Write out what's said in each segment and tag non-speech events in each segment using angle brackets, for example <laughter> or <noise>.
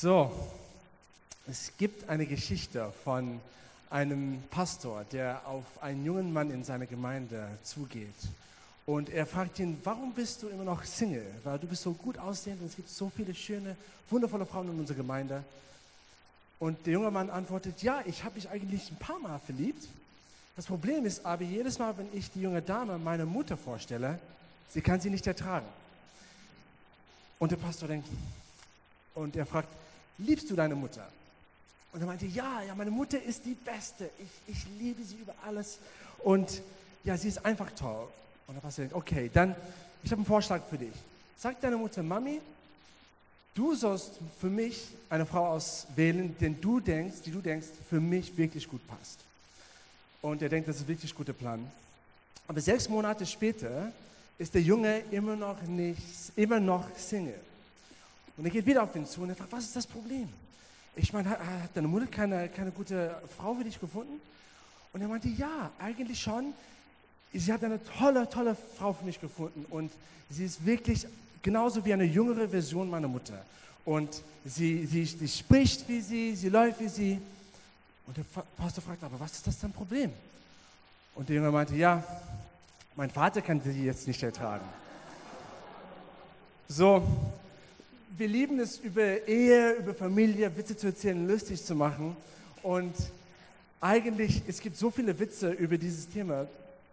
So, es gibt eine Geschichte von einem Pastor, der auf einen jungen Mann in seiner Gemeinde zugeht. Und er fragt ihn, warum bist du immer noch Single? Weil du bist so gut aussehend und es gibt so viele schöne, wundervolle Frauen in unserer Gemeinde. Und der junge Mann antwortet, ja, ich habe mich eigentlich ein paar Mal verliebt. Das Problem ist aber, jedes Mal, wenn ich die junge Dame meiner Mutter vorstelle, sie kann sie nicht ertragen. Und der Pastor denkt, und er fragt, liebst du deine Mutter? Und er meinte, ja, ja, meine Mutter ist die Beste. Ich, ich liebe sie über alles. Und ja, sie ist einfach toll. Und der Pastor denkt, okay, dann, ich habe einen Vorschlag für dich. Sag deiner Mutter, Mami, du sollst für mich eine Frau auswählen, den du denkst, die du denkst, für mich wirklich gut passt. Und er denkt, das ist ein wirklich guter Plan. Aber sechs Monate später ist der Junge immer noch nicht, immer noch Single. Und er geht wieder auf ihn zu und er fragt, was ist das Problem? Ich meine, hat deine Mutter keine, keine gute Frau für dich gefunden? Und er meinte, ja, eigentlich schon. Sie hat eine tolle, tolle Frau für mich gefunden und sie ist wirklich genauso wie eine jüngere Version meiner Mutter. Und sie, sie, sie spricht wie sie, sie läuft wie sie. Und der Pastor fragt, aber was ist das dein Problem? Und der Junge meinte, ja, mein Vater kann sie jetzt nicht ertragen. So, wir lieben es, über Ehe, über Familie Witze zu erzählen, lustig zu machen. Und eigentlich, es gibt so viele Witze über dieses Thema.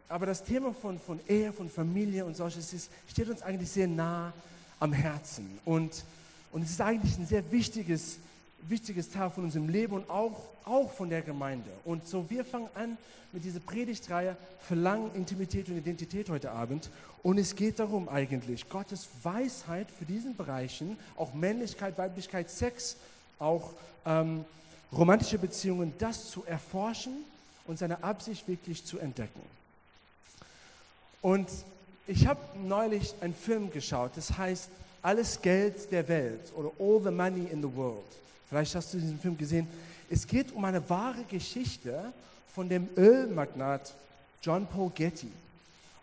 Aber das Thema von, von Ehe, von Familie und solches ist, steht uns eigentlich sehr nah am Herzen. Und, und es ist eigentlich ein sehr wichtiges, wichtiges Teil von unserem Leben und auch, auch von der Gemeinde. Und so, wir fangen an mit dieser Predigtreihe Verlangen, Intimität und Identität heute Abend. Und es geht darum eigentlich, Gottes Weisheit für diesen Bereichen, auch Männlichkeit, Weiblichkeit, Sex, auch ähm, romantische Beziehungen, das zu erforschen und seine Absicht wirklich zu entdecken. Und ich habe neulich einen Film geschaut, das heißt Alles Geld der Welt oder All the Money in the World. Vielleicht hast du diesen Film gesehen. Es geht um eine wahre Geschichte von dem Ölmagnat John Paul Getty.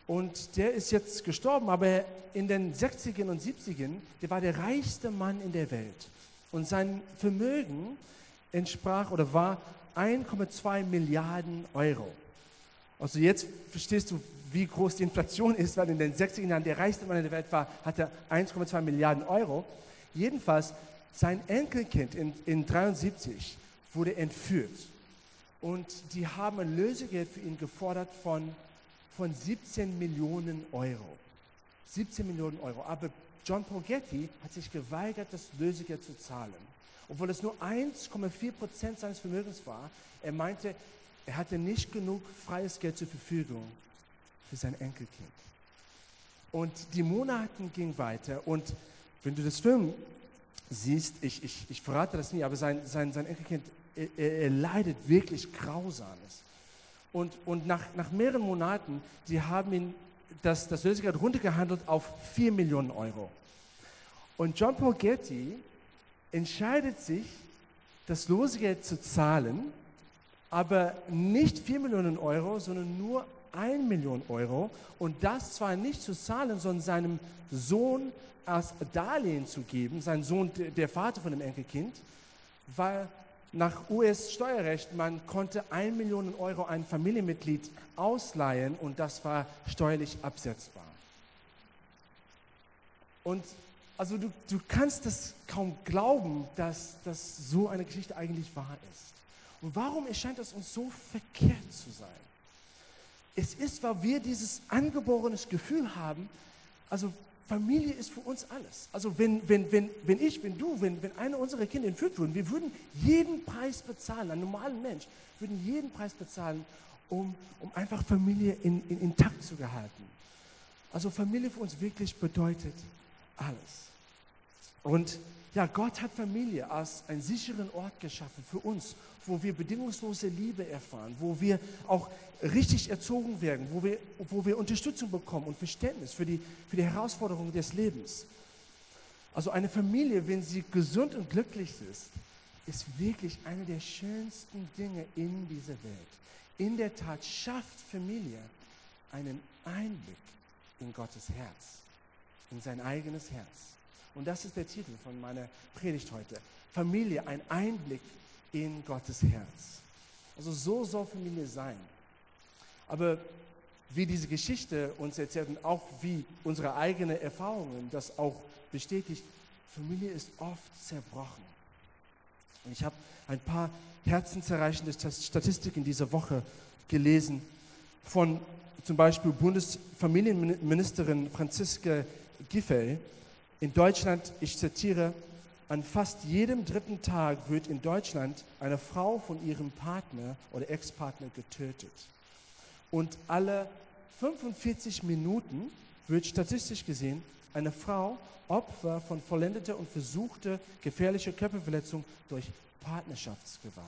Und der ist jetzt gestorben, aber in den 60ern und 70ern, der war der reichste Mann in der Welt. Und sein Vermögen entsprach oder war 1,2 Milliarden Euro. Also jetzt verstehst du, wie groß die Inflation ist, weil in den 60er Jahren der reichste Mann in der Welt war, hatte 1,2 Milliarden Euro. Jedenfalls, sein Enkelkind in, in 73 wurde entführt. Und die haben ein Lösegeld für ihn gefordert von, von 17 Millionen Euro. 17 Millionen Euro. Aber John Porgetti hat sich geweigert, das Lösegeld zu zahlen. Obwohl es nur 1,4 Prozent seines Vermögens war. Er meinte, er hatte nicht genug freies Geld zur Verfügung für sein Enkelkind. Und die Monate gingen weiter und wenn du das Film siehst, ich, ich, ich verrate das nie, aber sein, sein, sein Enkelkind, er, er leidet wirklich Grausames. Und, und nach, nach mehreren Monaten, die haben ihn das, das Lösegeld runtergehandelt auf 4 Millionen Euro. Und John Paul Getty entscheidet sich, das Losegeld zu zahlen, aber nicht 4 Millionen Euro, sondern nur 1 Million Euro und das zwar nicht zu zahlen, sondern seinem Sohn als Darlehen zu geben, sein Sohn, der Vater von dem Enkelkind, weil nach US-Steuerrecht man konnte 1 Million Euro ein Familienmitglied ausleihen und das war steuerlich absetzbar. Und also du, du kannst es kaum glauben, dass, dass so eine Geschichte eigentlich wahr ist. Und warum erscheint es uns so verkehrt zu sein? Es ist, weil wir dieses angeborenes Gefühl haben, also Familie ist für uns alles. Also wenn, wenn, wenn, wenn ich, wenn du, wenn, wenn eine unserer Kinder entführt würden, wir würden jeden Preis bezahlen, ein normaler Mensch würden jeden Preis bezahlen, um, um einfach Familie in, in, intakt zu gehalten. Also Familie für uns wirklich bedeutet alles. Und ja, Gott hat Familie als einen sicheren Ort geschaffen für uns, wo wir bedingungslose Liebe erfahren, wo wir auch richtig erzogen werden, wo wir, wo wir Unterstützung bekommen und Verständnis für die, für die Herausforderungen des Lebens. Also eine Familie, wenn sie gesund und glücklich ist, ist wirklich eine der schönsten Dinge in dieser Welt. In der Tat schafft Familie einen Einblick in Gottes Herz, in sein eigenes Herz. Und das ist der Titel von meiner Predigt heute. Familie ein Einblick in Gottes Herz. Also so soll Familie sein. Aber wie diese Geschichte uns erzählt und auch wie unsere eigenen Erfahrungen das auch bestätigt, Familie ist oft zerbrochen. Und ich habe ein paar herzenserreichende Statistiken diese Woche gelesen von zum Beispiel Bundesfamilienministerin Franziska Giffey. In Deutschland, ich zitiere, an fast jedem dritten Tag wird in Deutschland eine Frau von ihrem Partner oder Ex-Partner getötet. Und alle 45 Minuten wird statistisch gesehen eine Frau Opfer von vollendeter und versuchter gefährlicher Körperverletzung durch Partnerschaftsgewalt.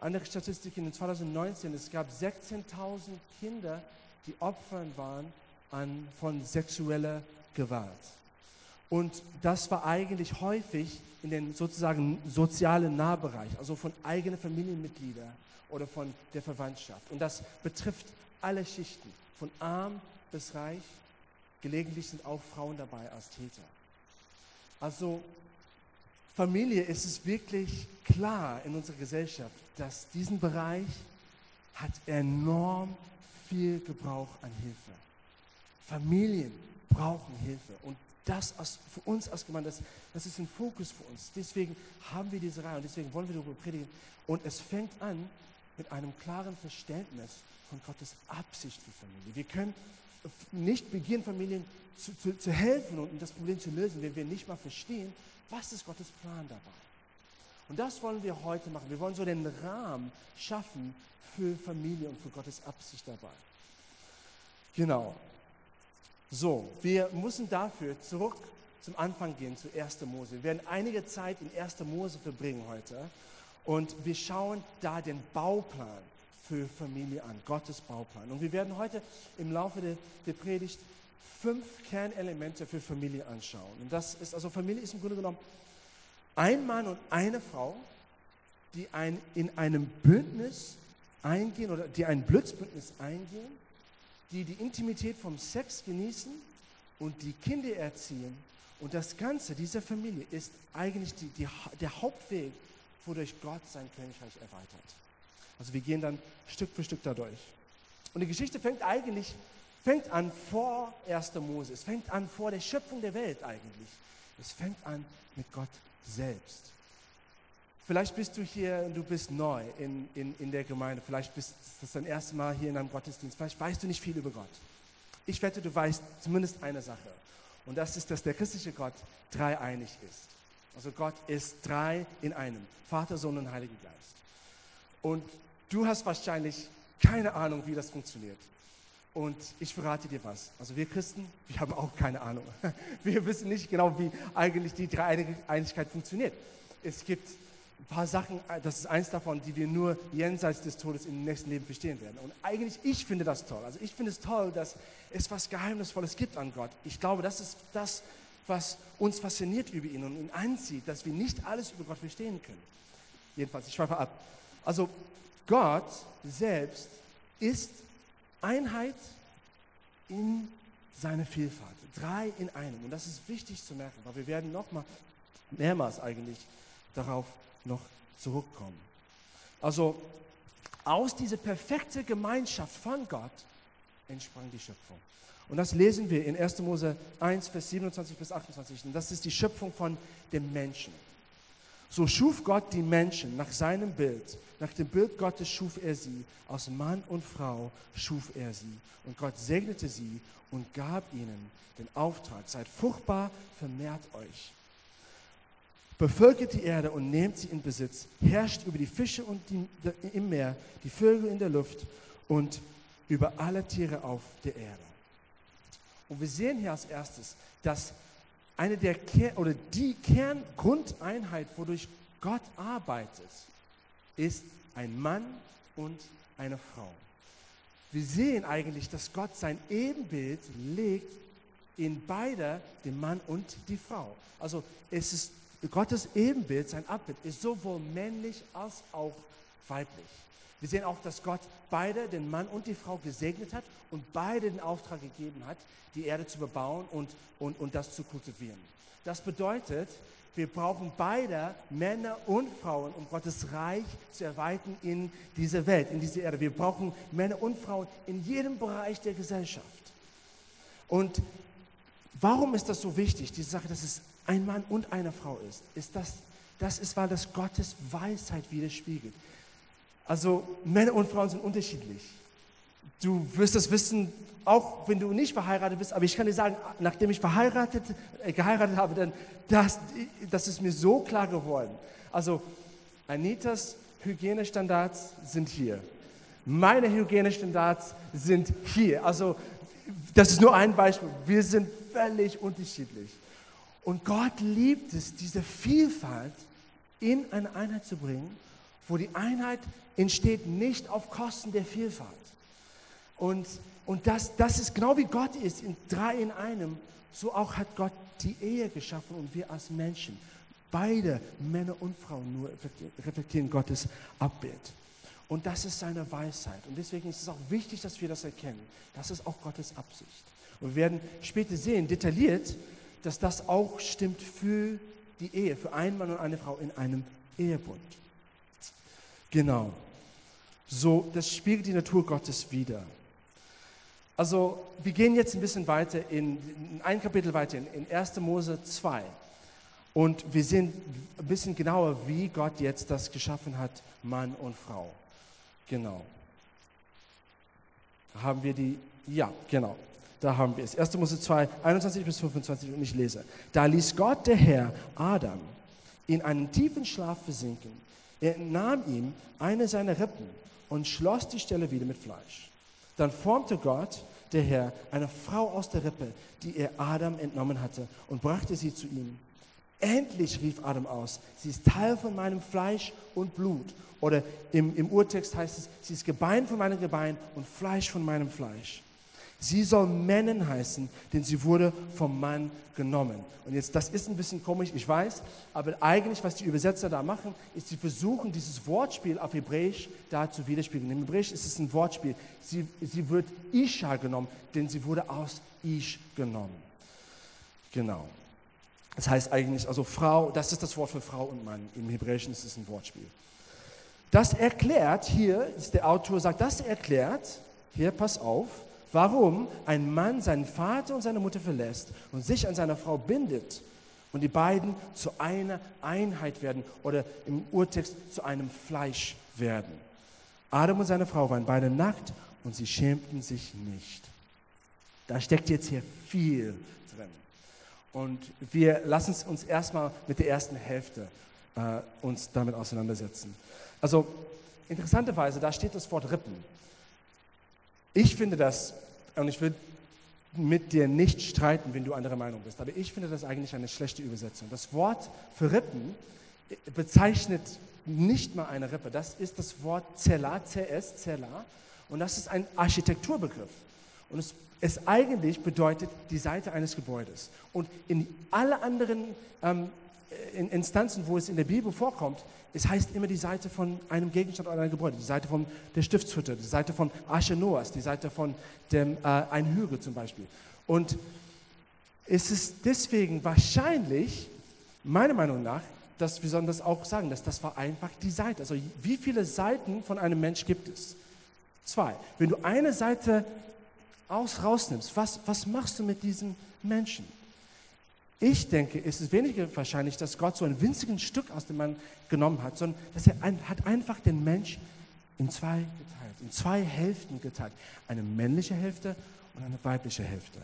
Andere Statistiken in 2019, es gab 16.000 Kinder, die Opfer waren an, von sexueller Gewalt. Und das war eigentlich häufig in den sozusagen sozialen Nahbereich, also von eigenen Familienmitgliedern oder von der Verwandtschaft. Und das betrifft alle Schichten, von arm bis reich. Gelegentlich sind auch Frauen dabei als Täter. Also Familie ist es wirklich klar in unserer Gesellschaft, dass diesen Bereich hat enorm viel Gebrauch an Hilfe. Familien brauchen Hilfe und das als, für uns als Gemeinde, das, das ist ein Fokus für uns. Deswegen haben wir diese Reihe und deswegen wollen wir darüber predigen. Und es fängt an mit einem klaren Verständnis von Gottes Absicht für Familie. Wir können nicht beginnen, Familien zu, zu, zu helfen und das Problem zu lösen, wenn wir nicht mal verstehen, was ist Gottes Plan dabei? Und das wollen wir heute machen. Wir wollen so den Rahmen schaffen für Familie und für Gottes Absicht dabei. Genau. So, wir müssen dafür zurück zum Anfang gehen, zu 1. Mose. Wir werden einige Zeit in 1. Mose verbringen heute und wir schauen da den Bauplan für Familie an, Gottes Bauplan. Und wir werden heute im Laufe der, der Predigt fünf Kernelemente für Familie anschauen. Und das ist, also Familie ist im Grunde genommen ein Mann und eine Frau, die ein, in einem Bündnis eingehen oder die ein Blitzbündnis eingehen, die die Intimität vom Sex genießen und die Kinder erziehen. Und das Ganze dieser Familie ist eigentlich die, die, der Hauptweg, wodurch Gott sein Königreich erweitert. Also wir gehen dann Stück für Stück dadurch. Und die Geschichte fängt eigentlich fängt an vor 1. Mose. Es fängt an vor der Schöpfung der Welt eigentlich. Es fängt an mit Gott selbst. Vielleicht bist du hier und du bist neu in, in, in der Gemeinde. Vielleicht bist das dein erstes Mal hier in einem Gottesdienst. Vielleicht weißt du nicht viel über Gott. Ich wette, du weißt zumindest eine Sache. Und das ist, dass der christliche Gott dreieinig ist. Also Gott ist drei in einem. Vater, Sohn und Heiliger Geist. Und du hast wahrscheinlich keine Ahnung, wie das funktioniert. Und ich verrate dir was. Also wir Christen, wir haben auch keine Ahnung. <laughs> Wir wissen nicht genau, wie eigentlich die Dreieinigkeit funktioniert. Es gibt ein paar Sachen, das ist eins davon, die wir nur jenseits des Todes im nächsten Leben verstehen werden. Und eigentlich, ich finde das toll. Also ich finde es toll, dass es was Geheimnisvolles gibt an Gott. Ich glaube, das ist das, was uns fasziniert über ihn und ihn anzieht, dass wir nicht alles über Gott verstehen können. Jedenfalls, ich schweife ab. Also Gott selbst ist Einheit in seiner Vielfalt. Drei in einem. Und das ist wichtig zu merken, weil wir werden noch mal mehrmals eigentlich darauf noch zurückkommen. Also aus dieser perfekten Gemeinschaft von Gott entsprang die Schöpfung. Und das lesen wir in 1. Mose 1, Vers 27 bis 28. Und das ist die Schöpfung von dem Menschen. So schuf Gott die Menschen nach seinem Bild. Nach dem Bild Gottes schuf er sie. Aus Mann und Frau schuf er sie. Und Gott segnete sie und gab ihnen den Auftrag, seid fruchtbar, vermehrt euch. Bevölkert die Erde und nehmt sie in Besitz. Herrscht über die Fische und die, im Meer, die Vögel in der Luft und über alle Tiere auf der Erde. Und wir sehen hier als erstes, dass eine der Ker oder die Kerngrundeinheit, wodurch Gott arbeitet, ist ein Mann und eine Frau. Wir sehen eigentlich, dass Gott sein Ebenbild legt in beide, den Mann und die Frau. Also es ist Gottes Ebenbild, sein Abbild, ist sowohl männlich als auch weiblich. Wir sehen auch, dass Gott beide, den Mann und die Frau, gesegnet hat und beide den Auftrag gegeben hat, die Erde zu bebauen und, und, und das zu kultivieren. Das bedeutet, Wir brauchen beide, Männer und Frauen, um Gottes Reich zu erweitern in diese Welt, in diese Erde. Wir brauchen Männer und Frauen in jedem Bereich der Gesellschaft. Und warum ist das so wichtig, diese Sache, dass es ein Mann und eine Frau ist? Ist das, das ist, weil das Gottes Weisheit widerspiegelt. Also Männer und Frauen sind unterschiedlich. Du wirst das wissen, auch wenn du nicht verheiratet bist, aber ich kann dir sagen, nachdem ich verheiratet, äh, geheiratet habe, dann das, das ist mir so klar geworden. Also Anitas Hygienestandards sind hier. Meine Hygienestandards sind hier. Also das ist nur ein Beispiel. Wir sind völlig unterschiedlich. Und Gott liebt es, diese Vielfalt in eine Einheit zu bringen, wo die Einheit entsteht nicht auf Kosten der Vielfalt. Und, und das, das ist genau wie Gott ist, in drei in einem, so auch hat Gott die Ehe geschaffen und wir als Menschen. Beide, Männer und Frauen, nur reflektieren Gottes Abbild. Und das ist seine Weisheit. Und deswegen ist es auch wichtig, dass wir das erkennen. Das ist auch Gottes Absicht. Und wir werden später sehen, detailliert, dass das auch stimmt für die Ehe, für einen Mann und eine Frau in einem Ehebund. Genau. So, das spiegelt die Natur Gottes wider. Also, wir gehen jetzt ein bisschen weiter, in, in ein Kapitel weiter, in, in 1. Mose 2. Und wir sehen ein bisschen genauer, wie Gott jetzt das geschaffen hat, Mann und Frau. Genau. Haben wir die, ja, genau. Da haben wir es. 1. Mose 2, 21 bis 25 und ich lese. Da ließ Gott der Herr Adam in einen tiefen Schlaf versinken. Er nahm ihm eine seiner Rippen und schloss die Stelle wieder mit Fleisch. Dann formte Gott, der Herr, eine Frau aus der Rippe, die er Adam entnommen hatte, und brachte sie zu ihm. Endlich rief Adam aus, sie ist Teil von meinem Fleisch und Blut. Oder im, im Urtext heißt es, sie ist Gebein von meinem Gebein und Fleisch von meinem Fleisch. Sie soll Männin heißen, denn sie wurde vom Mann genommen. Und jetzt, das ist ein bisschen komisch, ich weiß, aber eigentlich, was die Übersetzer da machen, ist, sie versuchen, dieses Wortspiel auf Hebräisch da zu widerspiegeln. Im Hebräisch ist es ein Wortspiel. Sie, sie wird Isha genommen, denn sie wurde aus Ish genommen. Genau. Das heißt eigentlich, also Frau, das ist das Wort für Frau und Mann. Im Hebräischen ist es ein Wortspiel. Das erklärt, hier ist der Autor sagt, das erklärt, hier pass auf, warum ein Mann seinen Vater und seine Mutter verlässt und sich an seine Frau bindet und die beiden zu einer Einheit werden oder im Urtext zu einem Fleisch werden. Adam und seine Frau waren beide nackt und sie schämten sich nicht. Da steckt jetzt hier viel drin. Und wir lassen uns erstmal mit der ersten Hälfte äh, uns damit auseinandersetzen. Also interessanterweise, da steht das Wort Rippen. Ich finde das und ich will mit dir nicht streiten, wenn du anderer Meinung bist, aber ich finde das eigentlich eine schlechte Übersetzung. Das Wort für Rippen bezeichnet nicht mal eine Rippe. Das ist das Wort Zella, CS, Zella, und das ist ein Architekturbegriff. Und es, es eigentlich bedeutet die Seite eines Gebäudes. Und in alle anderen ähm, in Instanzen, wo es in der Bibel vorkommt, es heißt immer die Seite von einem Gegenstand oder einem Gebäude, die Seite von der Stiftshütte, die Seite von Asche Noahs, die Seite von dem, äh, ein Hügel zum Beispiel. Und es ist deswegen wahrscheinlich, meiner Meinung nach, dass wir das auch sagen, dass das war einfach die Seite. Also wie viele Seiten von einem Mensch gibt es? Zwei. Wenn du eine Seite aus, rausnimmst, was, was machst du mit diesem Menschen? Ich denke, es ist weniger wahrscheinlich, dass Gott so ein winziges Stück aus dem Mann genommen hat, sondern dass er ein, hat einfach den Mensch in zwei geteilt, in zwei Hälften geteilt. Eine männliche Hälfte und eine weibliche Hälfte.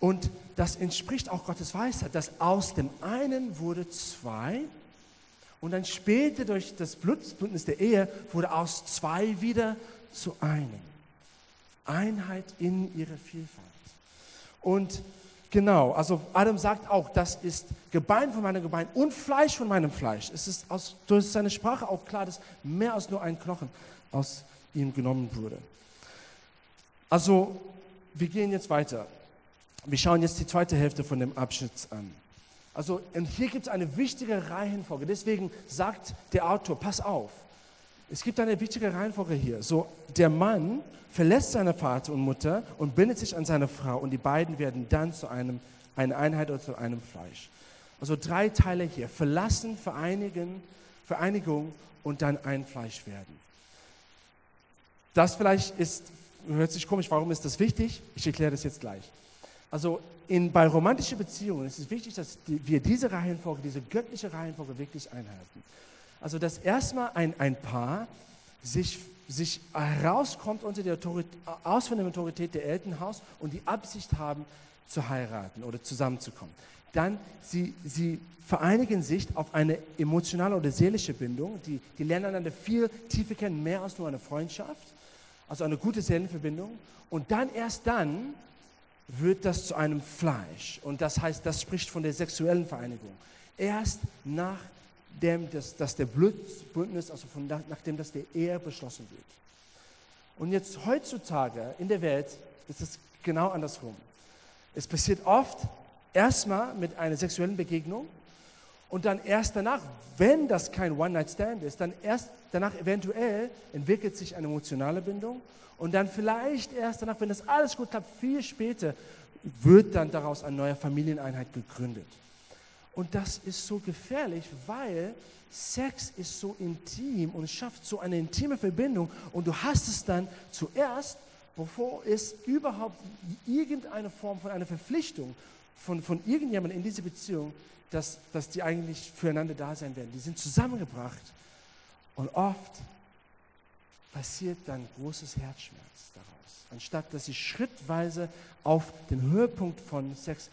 Und das entspricht auch Gottes Weisheit, dass aus dem einen wurde zwei und dann später durch das Blutbündnis der Ehe wurde aus zwei wieder zu einem. Einheit in ihrer Vielfalt. Und Genau, also Adam sagt auch, das ist Gebein von meinem Gebein und Fleisch von meinem Fleisch. Es ist aus, durch seine Sprache auch klar, dass mehr als nur ein Knochen aus ihm genommen wurde. Also, wir gehen jetzt weiter. Wir schauen jetzt die zweite Hälfte von dem Abschnitt an. Also, und hier gibt es eine wichtige Reihenfolge. Deswegen sagt der Autor, pass auf. Es gibt eine wichtige Reihenfolge hier. So, der Mann verlässt seine Vater und Mutter und bindet sich an seine Frau und die beiden werden dann zu einem, einer Einheit oder zu einem Fleisch. Also drei Teile hier. Verlassen, vereinigen, Vereinigung und dann ein Fleisch werden. Das vielleicht ist, hört sich komisch, warum ist das wichtig? Ich erkläre das jetzt gleich. Also in, bei romantischen Beziehungen ist es wichtig, dass die, wir diese Reihenfolge, diese göttliche Reihenfolge wirklich einhalten. Also dass erstmal ein, ein Paar sich, sich herauskommt unter der Autorität, aus von der Autorität der Elternhaus und die Absicht haben, zu heiraten oder zusammenzukommen. Dann sie, sie vereinigen sich auf eine emotionale oder seelische Bindung. Die, die lernen einander viel tiefer kennen, mehr als nur eine Freundschaft. Also eine gute Seelenverbindung. Und dann erst dann wird das zu einem Fleisch. Und das heißt, das spricht von der sexuellen Vereinigung. Erst nachdem das, dass der Blutbündnis, also von, nachdem das der Ehe beschlossen wird. Und jetzt heutzutage in der Welt ist es genau andersrum. Es passiert oft erstmal mit einer sexuellen Begegnung und dann erst danach, wenn das kein One-Night-Stand ist, dann erst danach eventuell entwickelt sich eine emotionale Bindung und dann vielleicht erst danach, wenn das alles gut klappt, viel später wird dann daraus eine neue Familieneinheit gegründet. Und das ist so gefährlich, weil Sex ist so intim und schafft so eine intime Verbindung und du hast es dann zuerst bevor es überhaupt irgendeine Form von einer Verpflichtung von, von irgendjemandem in diese Beziehung, dass, dass die eigentlich füreinander da sein werden. Die sind zusammengebracht und oft passiert dann großes Herzschmerz daraus, anstatt dass sie schrittweise auf den Höhepunkt von Sex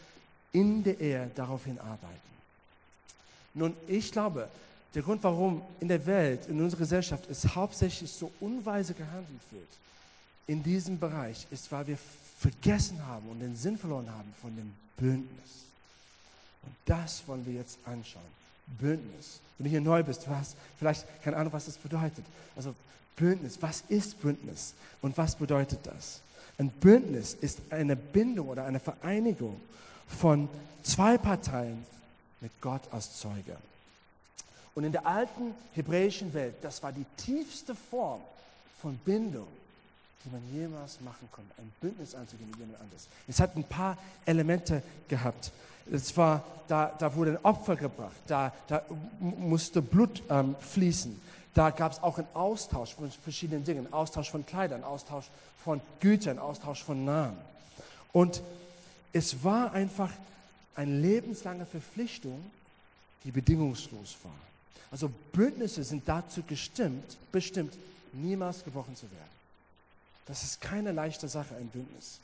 in der Ehe daraufhin arbeiten. Nun, ich glaube, der Grund, warum in der Welt, in unserer Gesellschaft es hauptsächlich so unweise gehandelt wird, in diesem Bereich ist, weil wir vergessen haben und den Sinn verloren haben von dem Bündnis. Und das wollen wir jetzt anschauen. Bündnis. Wenn du hier neu bist, du hast vielleicht keine Ahnung, was das bedeutet. Also Bündnis, was ist Bündnis und was bedeutet das? Ein Bündnis ist eine Bindung oder eine Vereinigung von zwei Parteien mit Gott als Zeuge. Und in der alten hebräischen Welt, das war die tiefste Form von Bindung die man jemals machen konnte, ein Bündnis einzugehen mit jemand anderes. Es hat ein paar Elemente gehabt. Es war, da, da wurde ein Opfer gebracht, da, da musste Blut ähm, fließen. Da gab es auch einen Austausch von verschiedenen Dingen, Austausch von Kleidern, Austausch von Gütern, Austausch von Namen. Und es war einfach eine lebenslange Verpflichtung, die bedingungslos war. Also Bündnisse sind dazu gestimmt, bestimmt, niemals gebrochen zu werden. Das ist keine leichte Sache, ein Bündnis.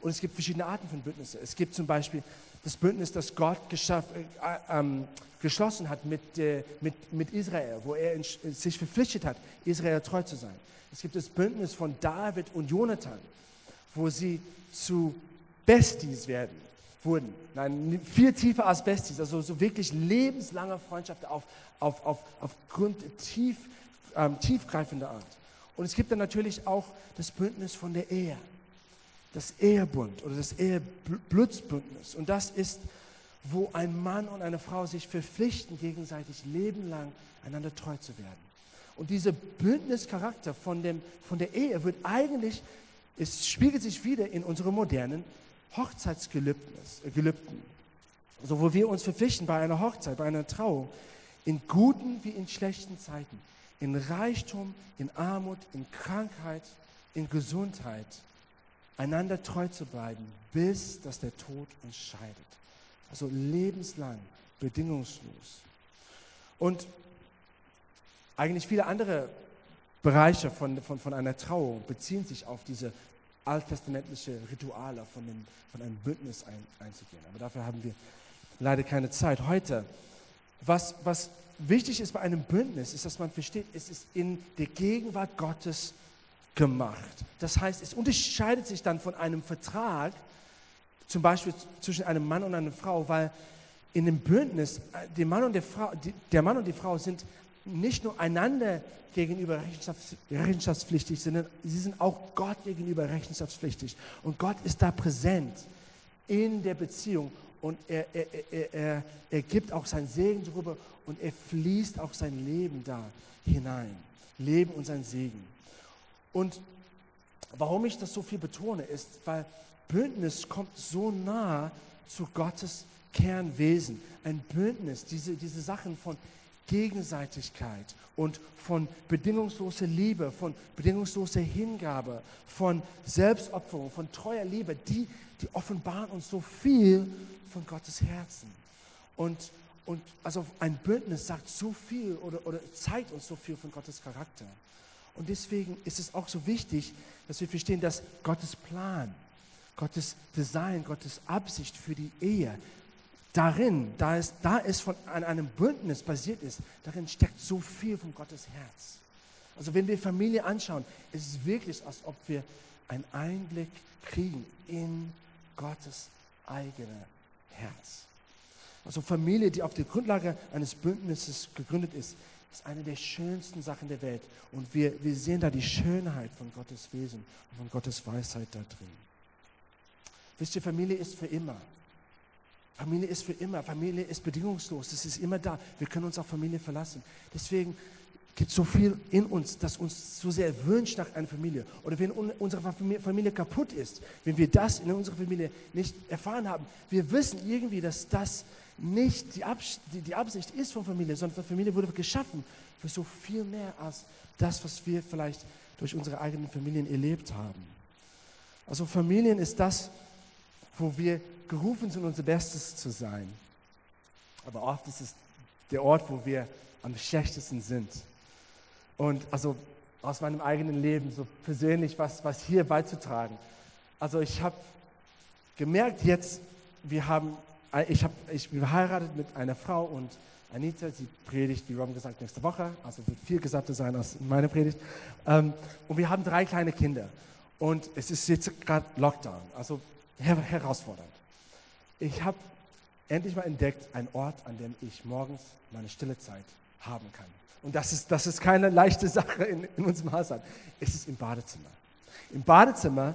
Und es gibt verschiedene Arten von Bündnissen. Es gibt zum Beispiel das Bündnis, das Gott geschaff, äh, ähm, geschlossen hat mit, äh, mit, mit Israel, wo er in, sich verpflichtet hat, Israel treu zu sein. Es gibt das Bündnis von David und Jonathan, wo sie zu Besties werden, wurden. Nein, viel tiefer als Besties, also so wirklich lebenslange Freundschaft auf, auf, auf, aufgrund tief, ähm, tiefgreifender Art. Und es gibt dann natürlich auch das Bündnis von der Ehe, das Ehebund oder das Eheblutsbündnis. Und das ist, wo ein Mann und eine Frau sich verpflichten, gegenseitig lebenlang einander treu zu werden. Und dieser Bündnischarakter von, dem, von der Ehe wird eigentlich, es spiegelt sich wieder in unserem modernen Hochzeitsgelübden. Äh, also wo wir uns verpflichten bei einer Hochzeit, bei einer Trauung, in guten wie in schlechten Zeiten in Reichtum, in Armut, in Krankheit, in Gesundheit, einander treu zu bleiben, bis dass der Tod uns scheidet. Also lebenslang, bedingungslos. Und eigentlich viele andere Bereiche von, von, von einer Trauung beziehen sich auf diese alttestamentliche Rituale von, dem, von einem Bündnis ein, einzugehen. Aber dafür haben wir leider keine Zeit. Heute, was, was wichtig ist bei einem Bündnis, ist, dass man versteht, es ist in der Gegenwart Gottes gemacht. Das heißt, es unterscheidet sich dann von einem Vertrag, zum Beispiel zwischen einem Mann und einer Frau, weil in dem Bündnis, äh, der Mann und, der Frau, der Mann und die Frau sind nicht nur einander gegenüber rechenschaftspflichtig, sondern sie sind auch Gott gegenüber rechenschaftspflichtig. Und Gott ist da präsent in der Beziehung und er, er, er, er, er gibt auch sein Segen darüber und er fließt auch sein Leben da hinein. Leben und sein Segen. Und warum ich das so viel betone, ist, weil Bündnis kommt so nah zu Gottes Kernwesen. Ein Bündnis, diese, diese Sachen von Gegenseitigkeit und von bedingungsloser Liebe, von bedingungsloser Hingabe, von Selbstopferung, von treuer Liebe, die, die offenbaren uns so viel von Gottes Herzen. Und, und also ein Bündnis sagt so viel oder, oder zeigt uns so viel von Gottes Charakter. Und deswegen ist es auch so wichtig, dass wir verstehen, dass Gottes Plan, Gottes Design, Gottes Absicht für die Ehe, darin, da es, da es von an einem Bündnis basiert ist, darin steckt so viel von Gottes Herz. Also wenn wir Familie anschauen, ist es wirklich, als ob wir einen Einblick kriegen in Gottes eigene Herz. Also Familie, die auf der Grundlage eines Bündnisses gegründet ist, ist eine der schönsten Sachen der Welt. Und wir, wir sehen da die Schönheit von Gottes Wesen und von Gottes Weisheit da drin. Wisst ihr, Familie ist für immer. Familie ist für immer. Familie ist bedingungslos. Es ist immer da. Wir können uns auf Familie verlassen. Deswegen gibt es so viel in uns, das uns so sehr wünscht nach einer Familie. Oder wenn unsere Familie kaputt ist, wenn wir das in unserer Familie nicht erfahren haben, wir wissen irgendwie, dass das nicht die, Abs die, die Absicht ist von Familie, sondern Familie wurde geschaffen für so viel mehr als das, was wir vielleicht durch unsere eigenen Familien erlebt haben. Also Familien ist das, wo wir gerufen sind, unser Bestes zu sein. Aber oft ist es der Ort, wo wir am schlechtesten sind. Und also aus meinem eigenen Leben so persönlich was, was hier beizutragen. Also ich habe gemerkt jetzt, wir haben, ich, hab, ich bin verheiratet mit einer Frau und Anita, sie predigt, wie Robin gesagt, nächste Woche, also wird viel gesagter sein als meine Predigt. Ähm, und wir haben drei kleine Kinder. Und es ist jetzt gerade Lockdown, also herausfordernd ich habe endlich mal entdeckt, einen Ort, an dem ich morgens meine stille Zeit haben kann. Und das ist, das ist keine leichte Sache in, in unserem Haushalt. Es ist im Badezimmer. Im Badezimmer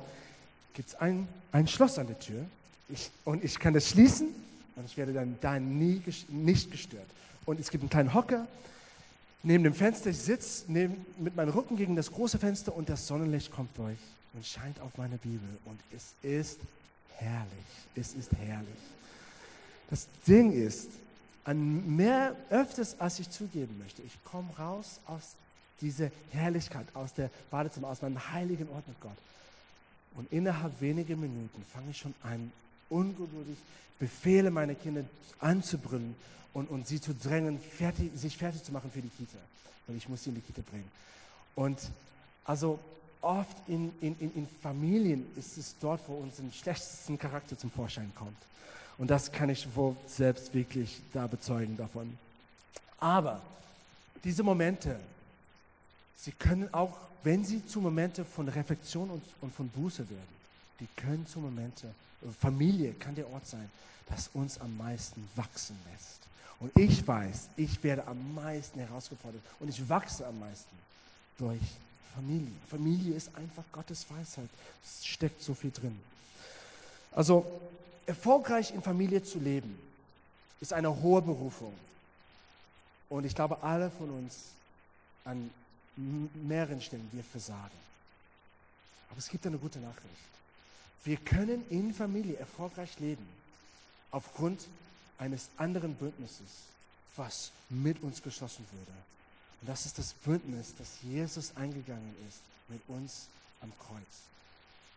gibt es ein, ein Schloss an der Tür ich, und ich kann das schließen und ich werde dann da nie, nicht gestört. Und es gibt einen kleinen Hocker neben dem Fenster. Ich sitze mit meinem Rücken gegen das große Fenster und das Sonnenlicht kommt durch und scheint auf meine Bibel. Und es ist herrlich. Es ist herrlich. Das Ding ist, an mehr öfters, als ich zugeben möchte, ich komme raus aus dieser Herrlichkeit, aus der Badezimmer, aus meinem heiligen Ort mit Gott. Und innerhalb weniger Minuten fange ich schon an, ungeduldig Befehle meine Kinder anzubrüllen und, und sie zu drängen, fertig, sich fertig zu machen für die Kita. Weil ich muss sie in die Kita bringen. Und also oft in, in, in Familien ist es dort, wo unser schlechtesten Charakter zum Vorschein kommt. Und das kann ich wohl selbst wirklich da bezeugen davon. Aber diese Momente, sie können auch, wenn sie zu Momente von Reflexion und, und von Buße werden, die können zu Momente, Familie kann der Ort sein, das uns am meisten wachsen lässt. Und ich weiß, ich werde am meisten herausgefordert und ich wachse am meisten durch Familie. Familie ist einfach Gottes Weisheit. Es steckt so viel drin. Also erfolgreich in Familie zu leben, ist eine hohe Berufung. Und ich glaube, alle von uns an mehreren Stellen, wir versagen. Aber es gibt eine gute Nachricht. Wir können in Familie erfolgreich leben, aufgrund eines anderen Bündnisses, was mit uns geschlossen wurde. Und das ist das Bündnis, das Jesus eingegangen ist mit uns am Kreuz.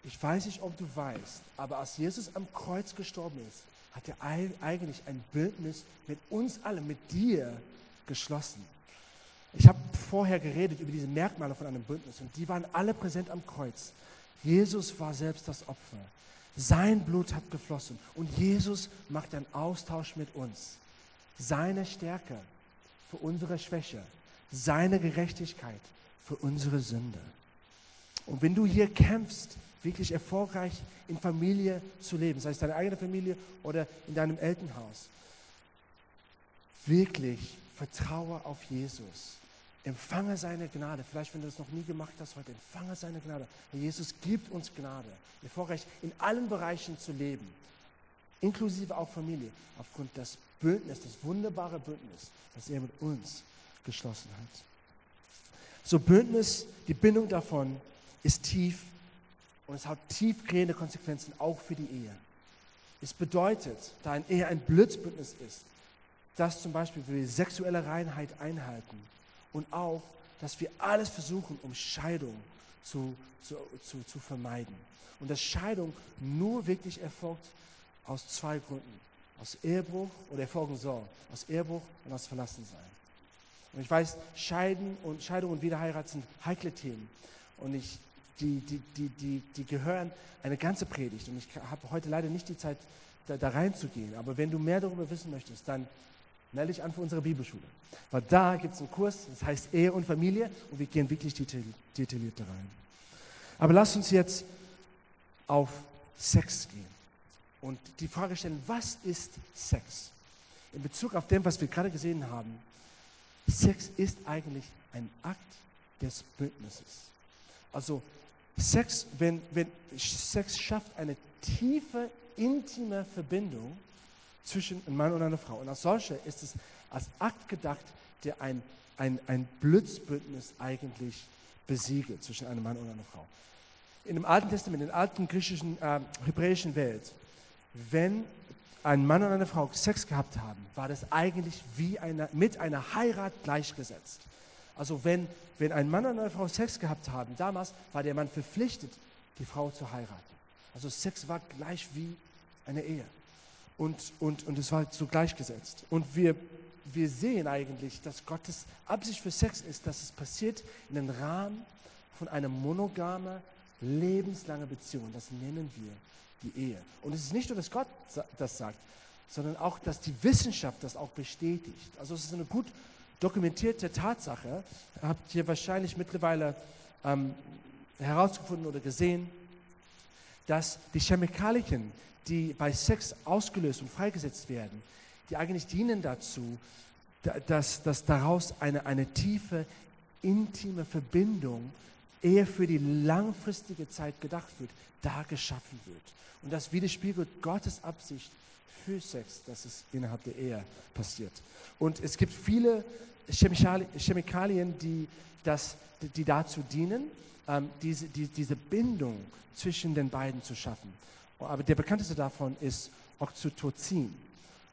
Ich weiß nicht, ob du weißt, aber als Jesus am Kreuz gestorben ist, hat er eigentlich ein Bündnis mit uns allen, mit dir geschlossen. Ich habe vorher geredet über diese Merkmale von einem Bündnis und die waren alle präsent am Kreuz. Jesus war selbst das Opfer. Sein Blut hat geflossen und Jesus macht einen Austausch mit uns. Seine Stärke für unsere Schwäche, seine Gerechtigkeit für unsere Sünde. Und wenn du hier kämpfst, wirklich erfolgreich in Familie zu leben, sei es deine eigene Familie oder in deinem Elternhaus, wirklich vertraue auf Jesus. Empfange seine Gnade. Vielleicht, wenn du das noch nie gemacht hast heute, empfange seine Gnade. Jesus gibt uns Gnade, erfolgreich in allen Bereichen zu leben, inklusive auch Familie, aufgrund des Bündnisses, das wunderbare Bündnis, das er mit uns geschlossen hat. So Bündnis, die Bindung davon ist tief und es hat tiefgehende Konsequenzen auch für die Ehe. Es bedeutet, da ein Ehe ein Blitzbündnis ist, dass zum Beispiel wir sexuelle Reinheit einhalten und auch, dass wir alles versuchen, um Scheidung zu, zu, zu, zu vermeiden. Und dass Scheidung nur wirklich erfolgt aus zwei Gründen. Aus Ehebruch oder erfolgen soll. Aus Ehebruch und aus Verlassensein. Und ich weiß, Scheiden und, Scheidung und Wiederheirat sind heikle Themen. Und ich, die, die, die, die, die gehören eine ganze Predigt. Und ich habe heute leider nicht die Zeit, da, da reinzugehen. Aber wenn du mehr darüber wissen möchtest, dann melde dich an für unsere Bibelschule. Weil da gibt es einen Kurs, das heißt Ehe und Familie. Und wir gehen wirklich detailliert da rein. Aber lass uns jetzt auf Sex gehen und die Frage stellen, was ist Sex? In Bezug auf dem, was wir gerade gesehen haben, Sex ist eigentlich ein Akt des Bündnisses. Also Sex, wenn, wenn Sex schafft eine tiefe, intime Verbindung zwischen einem Mann und einer Frau. Und als solcher ist es als Akt gedacht, der ein, ein, ein Blitzbündnis eigentlich besiegelt zwischen einem Mann und einer Frau in dem Alten Testament, in der alten griechischen, äh, hebräischen Welt, wenn ein Mann und eine Frau Sex gehabt haben, war das eigentlich wie eine, mit einer Heirat gleichgesetzt. Also wenn, wenn ein Mann und eine Frau Sex gehabt haben, damals war der Mann verpflichtet, die Frau zu heiraten. Also Sex war gleich wie eine Ehe. Und, und, und es war so gleichgesetzt. Und wir, wir sehen eigentlich, dass Gottes Absicht für Sex ist, dass es passiert in den Rahmen von einer monogamen lebenslange Beziehung. Das nennen wir die Ehe. Und es ist nicht nur, dass Gott das sagt, sondern auch, dass die Wissenschaft das auch bestätigt. Also es ist eine gut dokumentierte Tatsache. Habt ihr wahrscheinlich mittlerweile ähm, herausgefunden oder gesehen, dass die Chemikalien, die bei Sex ausgelöst und freigesetzt werden, die eigentlich dienen dazu, dass, dass daraus eine, eine tiefe, intime Verbindung Ehe für die langfristige Zeit gedacht wird, da geschaffen wird. Und das widerspiegelt Gottes Absicht für Sex, dass es innerhalb der Ehe passiert. Und es gibt viele Chemikalien, die, das, die dazu dienen, ähm, diese, die, diese Bindung zwischen den beiden zu schaffen. Aber der bekannteste davon ist Oxytocin.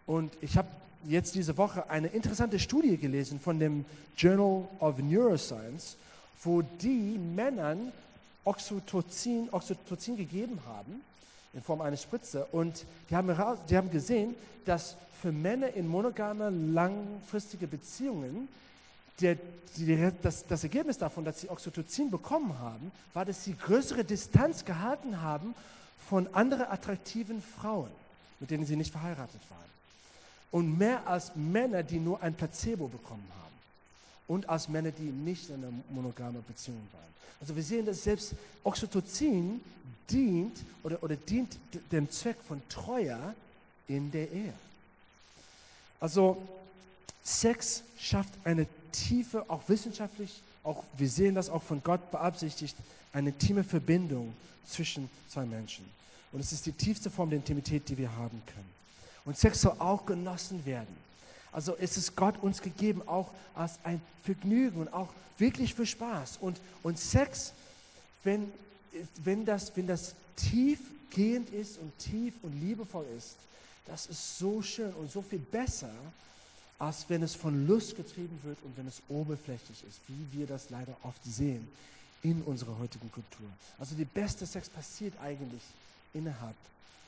Und ich habe jetzt diese Woche eine interessante Studie gelesen von dem Journal of Neuroscience wo die Männern Oxytocin, Oxytocin gegeben haben in Form einer Spritze. Und die haben, die haben gesehen, dass für Männer in monogame, langfristige Beziehungen der, die, das, das Ergebnis davon, dass sie Oxytocin bekommen haben, war, dass sie größere Distanz gehalten haben von anderen attraktiven Frauen, mit denen sie nicht verheiratet waren. Und mehr als Männer, die nur ein Placebo bekommen haben und als Männer, die nicht in einer monogamen Beziehung waren. Also wir sehen, dass selbst Oxytocin dient oder, oder dient dem Zweck von Treue in der Ehe. Also Sex schafft eine tiefe, auch wissenschaftlich, auch wir sehen das auch von Gott beabsichtigt, eine intime Verbindung zwischen zwei Menschen. Und es ist die tiefste Form der Intimität, die wir haben können. Und Sex soll auch genossen werden. Also es ist Gott uns gegeben, auch als ein Vergnügen und auch wirklich für Spaß. Und, und Sex, wenn, wenn, das, wenn das tiefgehend ist und tief und liebevoll ist, das ist so schön und so viel besser, als wenn es von Lust getrieben wird und wenn es oberflächlich ist, wie wir das leider oft sehen in unserer heutigen Kultur. Also die beste Sex passiert eigentlich innerhalb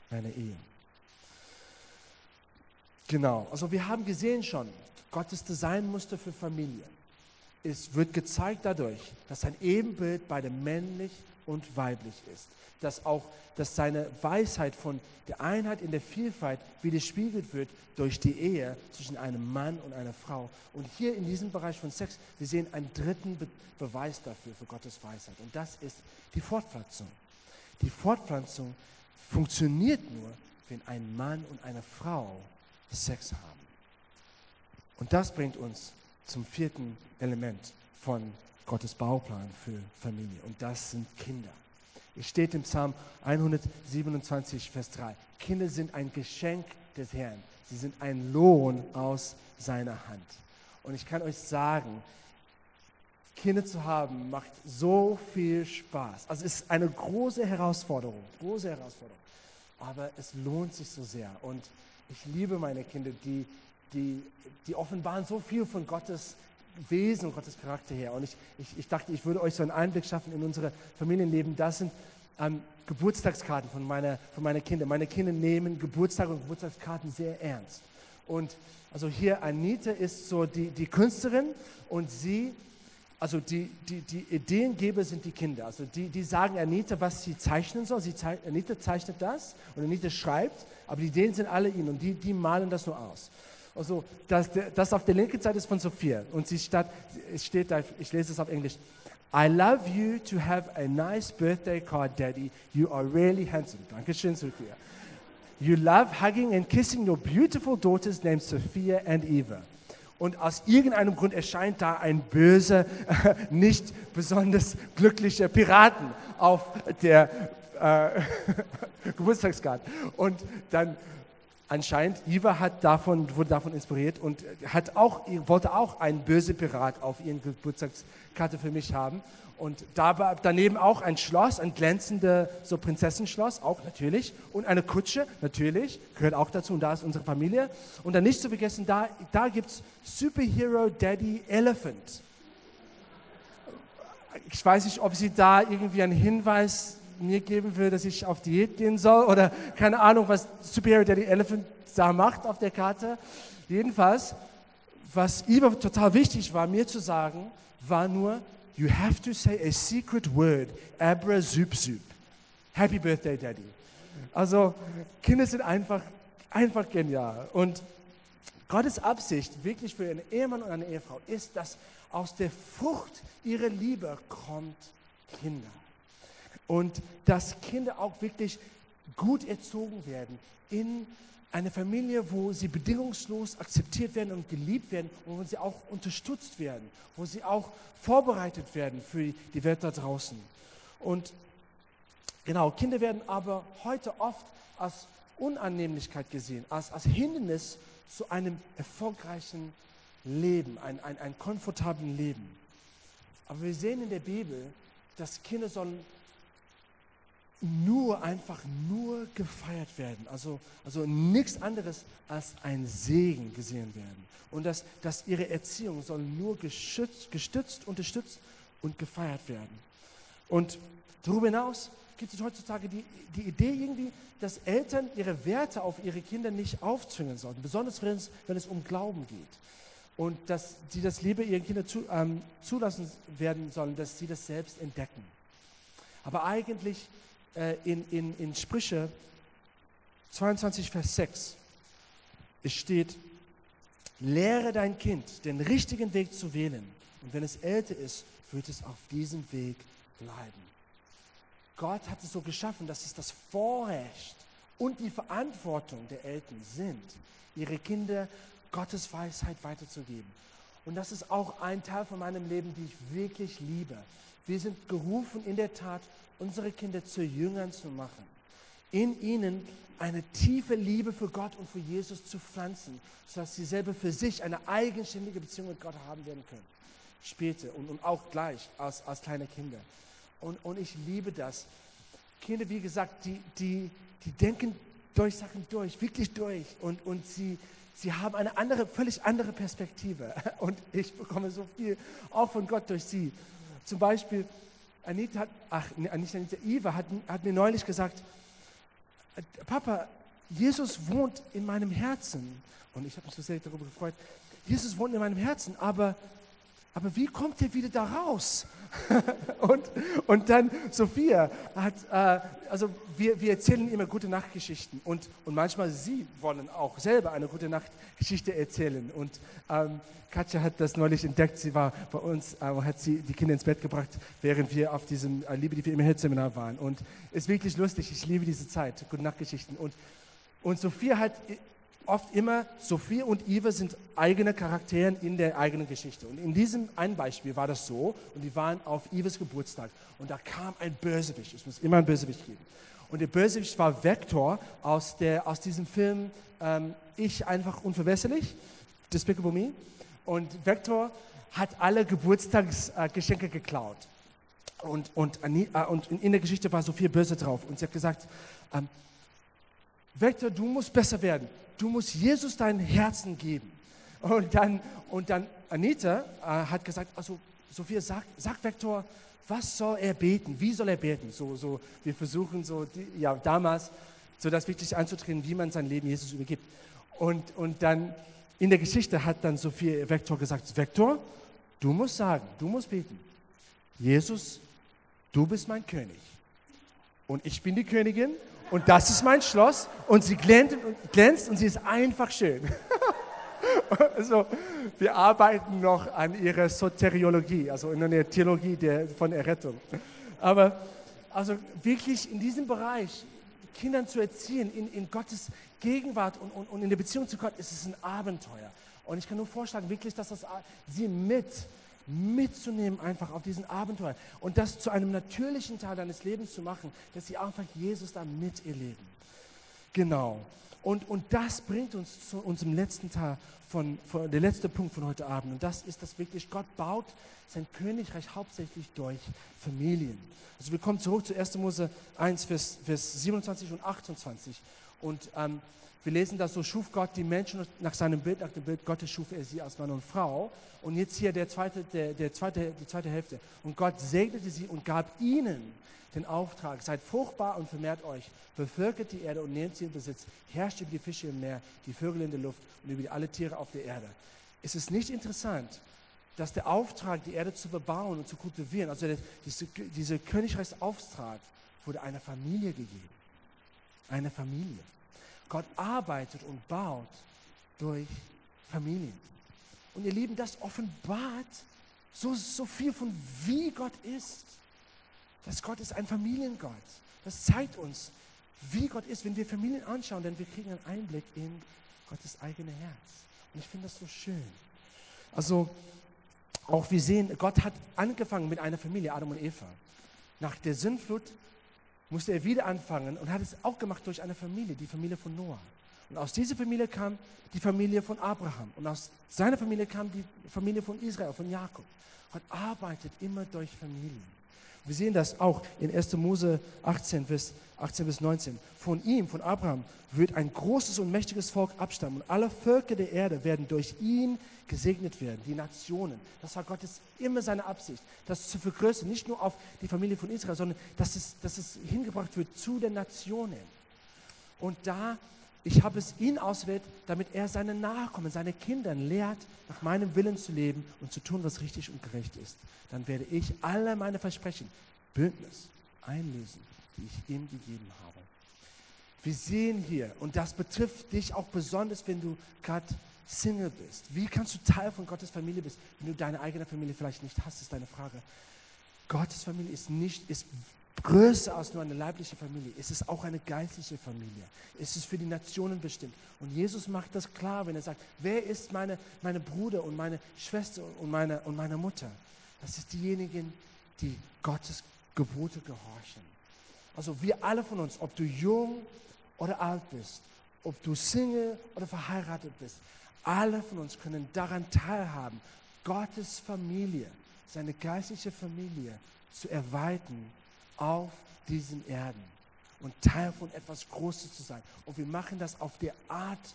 einer Ehe. Genau, also wir haben gesehen schon, Gottes Designmuster für Familie. Es wird gezeigt dadurch, dass ein Ebenbild beide männlich und weiblich ist. Dass auch, dass seine Weisheit von der Einheit in der Vielfalt widerspiegelt wird durch die Ehe zwischen einem Mann und einer Frau. Und hier in diesem Bereich von Sex, wir sehen einen dritten Be Beweis dafür, für Gottes Weisheit. Und das ist die Fortpflanzung. Die Fortpflanzung funktioniert nur, wenn ein Mann und eine Frau Sex haben. Und das bringt uns zum vierten Element von Gottes Bauplan für Familie. Und das sind Kinder. Es steht im Psalm 127, Vers 3. Kinder sind ein Geschenk des Herrn. Sie sind ein Lohn aus seiner Hand. Und ich kann euch sagen, Kinder zu haben macht so viel Spaß. Also es ist eine große Herausforderung, große Herausforderung. aber es lohnt sich so sehr. Und ich liebe meine Kinder, die, die, die offenbaren so viel von Gottes Wesen und Gottes Charakter her. Und ich, ich, ich dachte, ich würde euch so einen Einblick schaffen in unsere Familienleben. Das sind ähm, Geburtstagskarten von meiner, von meiner Kinder. Meine Kinder nehmen Geburtstag und Geburtstagskarten sehr ernst. Und also hier Anita ist so die, die Künstlerin und sie, also die, die, die Ideengeber sind die Kinder. Also die, die sagen Anita, was sie zeichnen soll. Sie zeich, Anita zeichnet das und Anita schreibt, aber die Ideen sind alle ihnen und die, die malen das nur aus. Also das, das auf der linken Seite ist von Sophia und sie steht, steht da, ich lese es auf Englisch. I love you to have a nice birthday card, Daddy. You are really handsome. Dankeschön, Sophia. You love hugging and kissing your beautiful daughters named Sophia and Eva. Und aus irgendeinem Grund erscheint da ein böser, <laughs> nicht besonders glücklicher Piraten auf der äh, <laughs> Geburtstagskarte. Und dann anscheinend, Eva hat davon, wurde davon inspiriert und hat auch, wollte auch einen bösen Pirat auf ihren Geburtstagskarte für mich haben. Und dabei, daneben auch ein Schloss, ein glänzendes so Prinzessenschloss, auch natürlich. Und eine Kutsche, natürlich, gehört auch dazu. Und da ist unsere Familie. Und dann nicht zu vergessen, da, da gibt es Superhero Daddy Elephant. Ich weiß nicht, ob Sie da irgendwie einen Hinweis mir geben will, dass ich auf Diät gehen soll oder keine Ahnung, was Superhero Daddy Elephant da macht auf der Karte. Jedenfalls, was Eva total wichtig war, mir zu sagen, war nur, you have to say a secret word, Abra Zup Zup. Happy Birthday, Daddy. Also, Kinder sind einfach, einfach genial. Und Gottes Absicht wirklich für einen Ehemann und eine Ehefrau ist, dass aus der Frucht ihrer Liebe kommt Kinder. Und dass Kinder auch wirklich gut erzogen werden in eine Familie, wo sie bedingungslos akzeptiert werden und geliebt werden wo sie auch unterstützt werden, wo sie auch vorbereitet werden für die Welt da draußen. Und genau, Kinder werden aber heute oft als Unannehmlichkeit gesehen, als, als Hindernis zu einem erfolgreichen Leben, ein, ein, ein komfortablen Leben. Aber wir sehen in der Bibel, dass Kinder sollen nur, einfach nur gefeiert werden. Also, also nichts anderes als ein Segen gesehen werden. Und dass, dass ihre Erziehung soll nur geschützt, gestützt, unterstützt und gefeiert werden. Und darüber hinaus gibt es heutzutage die, die Idee irgendwie, dass Eltern ihre Werte auf ihre Kinder nicht aufzwingen sollten, besonders wenn es, wenn es um Glauben geht. Und dass sie das Liebe ihren Kindern zu, ähm, zulassen werden sollen, dass sie das selbst entdecken. Aber eigentlich äh, in, in, in Sprüche 22, Vers 6. Es steht, lehre dein Kind, den richtigen Weg zu wählen. Und wenn es älter ist, wird es auf diesem Weg bleiben. Gott hat es so geschaffen, dass es das Vorrecht und die Verantwortung der Eltern sind, ihre Kinder Gottes Weisheit weiterzugeben. Und das ist auch ein Teil von meinem Leben, die ich wirklich liebe. Wir sind gerufen, in der Tat unsere Kinder zu Jüngern zu machen, in ihnen eine tiefe Liebe für Gott und für Jesus zu pflanzen, sodass sie selber für sich eine eigenständige Beziehung mit Gott haben werden können. Später und, und auch gleich als, als kleine Kinder. Und, und ich liebe das. Kinder, wie gesagt, die, die, die denken durch Sachen durch, wirklich durch. Und, und sie, sie haben eine andere, völlig andere Perspektive. <laughs> Und ich bekomme so viel auch von Gott durch sie. Zum Beispiel, Anita hat, ach, nicht Anita, Eva hat, hat mir neulich gesagt, Papa, Jesus wohnt in meinem Herzen. Und ich habe mich so sehr darüber gefreut. Jesus wohnt in meinem Herzen, aber, aber wie kommt er wieder da raus? <laughs> und, und dann Sophia hat, äh, also wir, wir erzählen immer gute Nachtgeschichten und, und manchmal sie wollen auch selber eine gute Nachtgeschichte erzählen. Und ähm, Katja hat das neulich entdeckt, sie war bei uns, äh, hat sie die Kinder ins Bett gebracht, während wir auf diesem äh, Liebe, die wir im Hit-Seminar waren. Und es ist wirklich lustig, ich liebe diese Zeit, gute Nachtgeschichten. Und, und Sophia hat oft immer, Sophie und Eva sind eigene Charaktere in der eigenen Geschichte. Und in diesem einen Beispiel war das so, und die waren auf Evas Geburtstag. Und da kam ein Bösewicht, es muss immer ein Bösewicht geben. Und der Bösewicht war Vector aus, der, aus diesem Film ähm, Ich einfach unverwässerlich, Despicable Me. Und Vector hat alle Geburtstagsgeschenke äh, geklaut. Und, und, äh, und in der Geschichte war Sophie böse drauf. Und sie hat gesagt, ähm, Vektor, du musst besser werden. Du musst Jesus dein Herzen geben. Und dann, und dann Anita äh, hat gesagt, also Sophia, sag, sag Vektor, was soll er beten? Wie soll er beten? So, so, wir versuchen so, die, ja, damals, so das wirklich anzutreten, wie man sein Leben Jesus übergibt. Und, und dann in der Geschichte hat dann Sophia Vektor gesagt, Vektor, du musst sagen, du musst beten. Jesus, du bist mein König. Und ich bin die Königin und das ist mein Schloss und sie glänzt und, glänzt und sie ist einfach schön. <laughs> also, wir arbeiten noch an ihrer Soteriologie, also in der Theologie der, von Errettung. Aber also wirklich in diesem Bereich Kindern zu erziehen, in, in Gottes Gegenwart und, und, und in der Beziehung zu Gott, ist es ein Abenteuer. Und ich kann nur vorschlagen, wirklich, dass das sie mit mitzunehmen einfach auf diesen Abenteuer und das zu einem natürlichen Teil deines Lebens zu machen, dass sie einfach Jesus da mit ihr leben. Genau. Und, und das bringt uns zu unserem letzten Teil von, von, der letzte Punkt von heute Abend. Und das ist, dass wirklich Gott baut sein Königreich hauptsächlich durch Familien. Also wir kommen zurück zu 1. Mose 1, Vers, Vers 27 und 28. Und ähm, wir lesen dass so schuf Gott die Menschen nach seinem Bild, nach dem Bild Gottes schuf er sie als Mann und Frau. Und jetzt hier der zweite, der, der zweite, die zweite Hälfte. Und Gott segnete sie und gab ihnen den Auftrag, seid fruchtbar und vermehrt euch, bevölkert die Erde und nehmt sie in Besitz, herrscht über die Fische im Meer, die Vögel in der Luft und über alle Tiere auf der Erde. Es ist nicht interessant, dass der Auftrag, die Erde zu bebauen und zu kultivieren, also der, diese, diese Königreichsauftrag, wurde einer Familie gegeben. Eine Familie. Gott arbeitet und baut durch Familien. Und ihr Lieben, das offenbart so, so viel von wie Gott ist. Dass Gott ist ein Familiengott. Das zeigt uns, wie Gott ist, wenn wir Familien anschauen, denn wir kriegen einen Einblick in Gottes eigene Herz. Und ich finde das so schön. Also, auch wir sehen, Gott hat angefangen mit einer Familie, Adam und Eva. Nach der Sintflut musste er wieder anfangen und hat es auch gemacht durch eine Familie, die Familie von Noah. Und aus dieser Familie kam die Familie von Abraham. Und aus seiner Familie kam die Familie von Israel, von Jakob. Gott arbeitet immer durch Familien. Wir sehen das auch in 1. Mose 18 bis, 18 bis 19. Von ihm, von Abraham, wird ein großes und mächtiges Volk abstammen. Und alle Völker der Erde werden durch ihn gesegnet werden, die Nationen. Das war Gottes immer seine Absicht, das zu vergrößern, nicht nur auf die Familie von Israel, sondern dass es, dass es hingebracht wird zu den Nationen. Und da ich habe es ihn auswählt, damit er seine Nachkommen, seine Kinder lehrt, nach meinem Willen zu leben und zu tun, was richtig und gerecht ist. Dann werde ich alle meine Versprechen, Bündnis einlösen, die ich ihm gegeben habe. Wir sehen hier, und das betrifft dich auch besonders, wenn du gerade Single bist. Wie kannst du Teil von Gottes Familie bist, wenn du deine eigene Familie vielleicht nicht hast, ist deine Frage. Gottes Familie ist nicht, ist größer als nur eine leibliche Familie. Es ist auch eine geistliche Familie. Es ist für die Nationen bestimmt. Und Jesus macht das klar, wenn er sagt, wer ist meine, meine Bruder und meine Schwester und meine, und meine Mutter? Das ist diejenigen, die Gottes Gebote gehorchen. Also wir alle von uns, ob du jung oder alt bist, ob du Single oder verheiratet bist, alle von uns können daran teilhaben, Gottes Familie, seine geistliche Familie zu erweitern auf diesen Erden und Teil von etwas Großes zu sein. Und wir machen das auf der Art,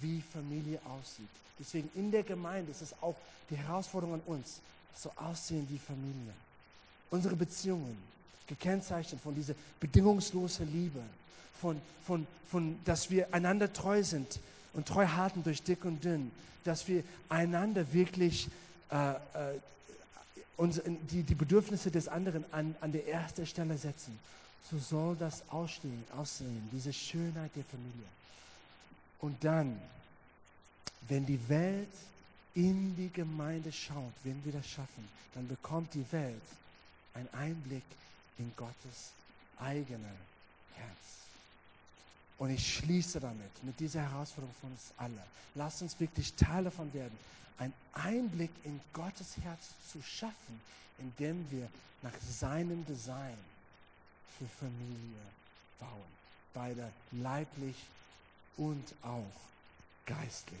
wie Familie aussieht. Deswegen in der Gemeinde ist es auch die Herausforderung an uns, so aussehen wie Familie. Unsere Beziehungen, gekennzeichnet von dieser bedingungslosen Liebe, von, von, von, dass wir einander treu sind und treu halten durch dick und dünn, dass wir einander wirklich äh, äh, uns die, die Bedürfnisse des anderen an, an der ersten Stelle setzen, so soll das ausstehen, aussehen, diese Schönheit der Familie. Und dann, wenn die Welt in die Gemeinde schaut, wenn wir das schaffen, dann bekommt die Welt einen Einblick in Gottes eigene Herz. Und ich schließe damit, mit dieser Herausforderung von uns alle. Lasst uns wirklich Teil davon werden, einen Einblick in Gottes Herz zu schaffen, indem wir nach seinem Design für Familie bauen. Beide leiblich und auch geistlich.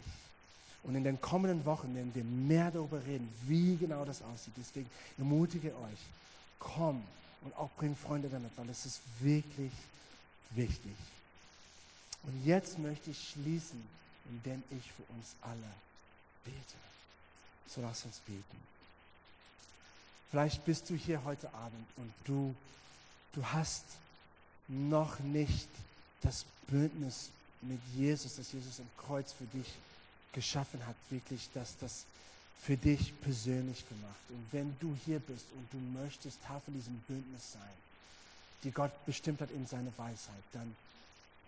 Und in den kommenden Wochen werden wir mehr darüber reden, wie genau das aussieht. Deswegen ermutige euch, komm und auch bring Freunde damit, weil es ist wirklich wichtig. Und jetzt möchte ich schließen, indem ich für uns alle bete. So lass uns beten. Vielleicht bist du hier heute Abend und du, du hast noch nicht das Bündnis mit Jesus, das Jesus im Kreuz für dich geschaffen hat, wirklich, dass das für dich persönlich gemacht. Und wenn du hier bist und du möchtest Teil von diesem Bündnis sein, die Gott bestimmt hat in seiner Weisheit, dann,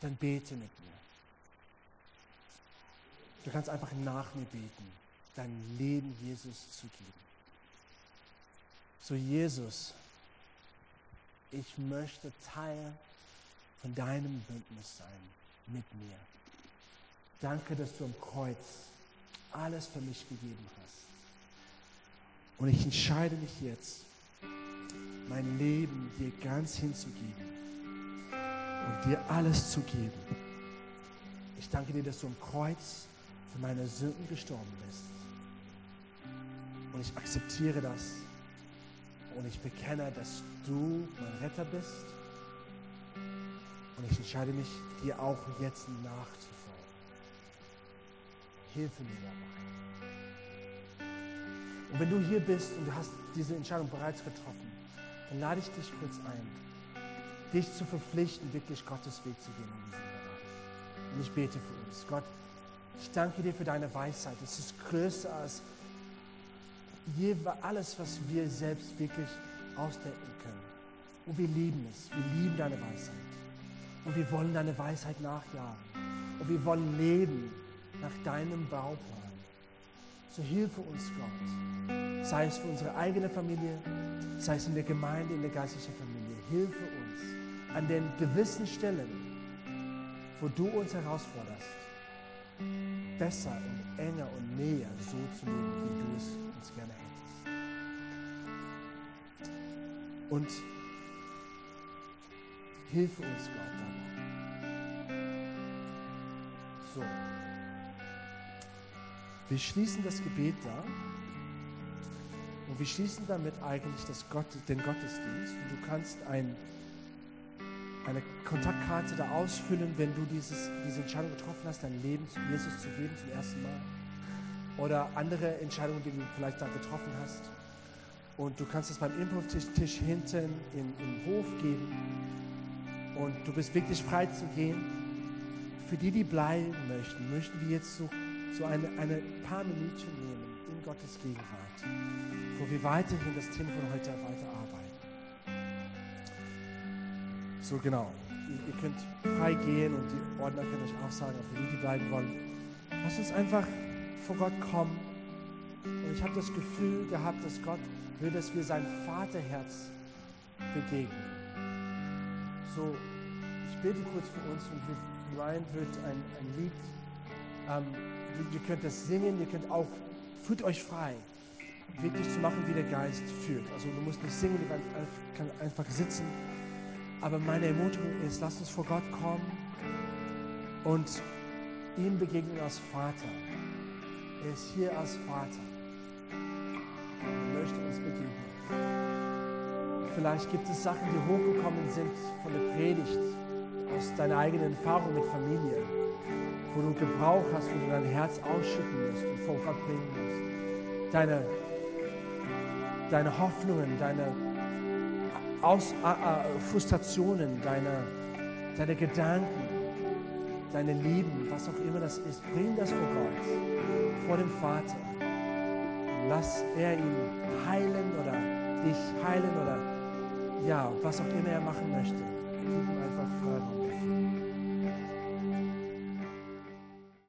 dann bete mit mir. Du kannst einfach nach mir beten, dein Leben Jesus zu geben. So Jesus, ich möchte Teil von deinem Bündnis sein mit mir. Danke, dass du am Kreuz alles für mich gegeben hast. Und ich entscheide mich jetzt, mein Leben dir ganz hinzugeben und dir alles zu geben. Ich danke dir, dass du am Kreuz für meine Sünden gestorben bist. Und ich akzeptiere das. Und ich bekenne, dass du mein Retter bist. Und ich entscheide mich, dir auch jetzt nachzufolgen. Hilfe mir dabei. Und wenn du hier bist und du hast diese Entscheidung bereits getroffen, dann lade ich dich kurz ein, dich zu verpflichten, wirklich Gottes Weg zu gehen in diesem Bereich. Und ich bete für uns. Gott, ich danke dir für deine Weisheit. Es ist größer als alles, was wir selbst wirklich ausdenken können. Und wir lieben es. Wir lieben deine Weisheit. Und wir wollen deine Weisheit nachjagen. Und wir wollen leben nach deinem Bauplan. So hilfe uns, Gott. Sei es für unsere eigene Familie, sei es in der Gemeinde, in der geistlichen Familie. Hilfe uns an den gewissen Stellen, wo du uns herausforderst, besser und enger und näher so zu leben, wie du es uns gerne hättest. Und hilfe uns, Gott, dabei. So. Wir schließen das Gebet da. Und wir schließen damit eigentlich das Gott, den Gottesdienst. Und du kannst ein Kontaktkarte da ausfüllen, wenn du dieses, diese Entscheidung getroffen hast, dein Leben zu Jesus zu geben zum ersten Mal. Oder andere Entscheidungen, die du vielleicht da getroffen hast. Und du kannst es beim Infotisch hinten im, im Hof geben. Und du bist wirklich frei zu gehen. Für die, die bleiben möchten, möchten wir jetzt so, so eine, eine paar Minuten nehmen in Gottes Gegenwart, wo wir weiterhin das Thema von heute weiterarbeiten. So genau. Ihr, ihr könnt frei gehen und die Ordner können euch auch sagen, für die, die bleiben wollen. Lasst uns einfach vor Gott kommen. Und ich habe das Gefühl gehabt, dass Gott will, dass wir sein Vaterherz begegnen. So, ich bete kurz für uns und Ryan wird ein, ein Lied, ähm, ihr könnt das singen, ihr könnt auch, fühlt euch frei, wirklich zu machen, wie der Geist führt. Also du musst nicht singen, du kannst einfach sitzen. Aber meine Ermutigung ist, lasst uns vor Gott kommen und ihm begegnen als Vater. Er ist hier als Vater und möchte uns begegnen. Vielleicht gibt es Sachen, die hochgekommen sind von der Predigt, aus deiner eigenen Erfahrung mit Familie, wo du Gebrauch hast, wo du dein Herz ausschütten musst und vor Gott bringen musst. Deine, deine Hoffnungen, deine aus, äh, Frustrationen, deine, deine Gedanken, deine Lieben, was auch immer das ist, bring das vor Gott, vor dem Vater. Lass er ihn heilen oder dich heilen oder ja, was auch immer er machen möchte.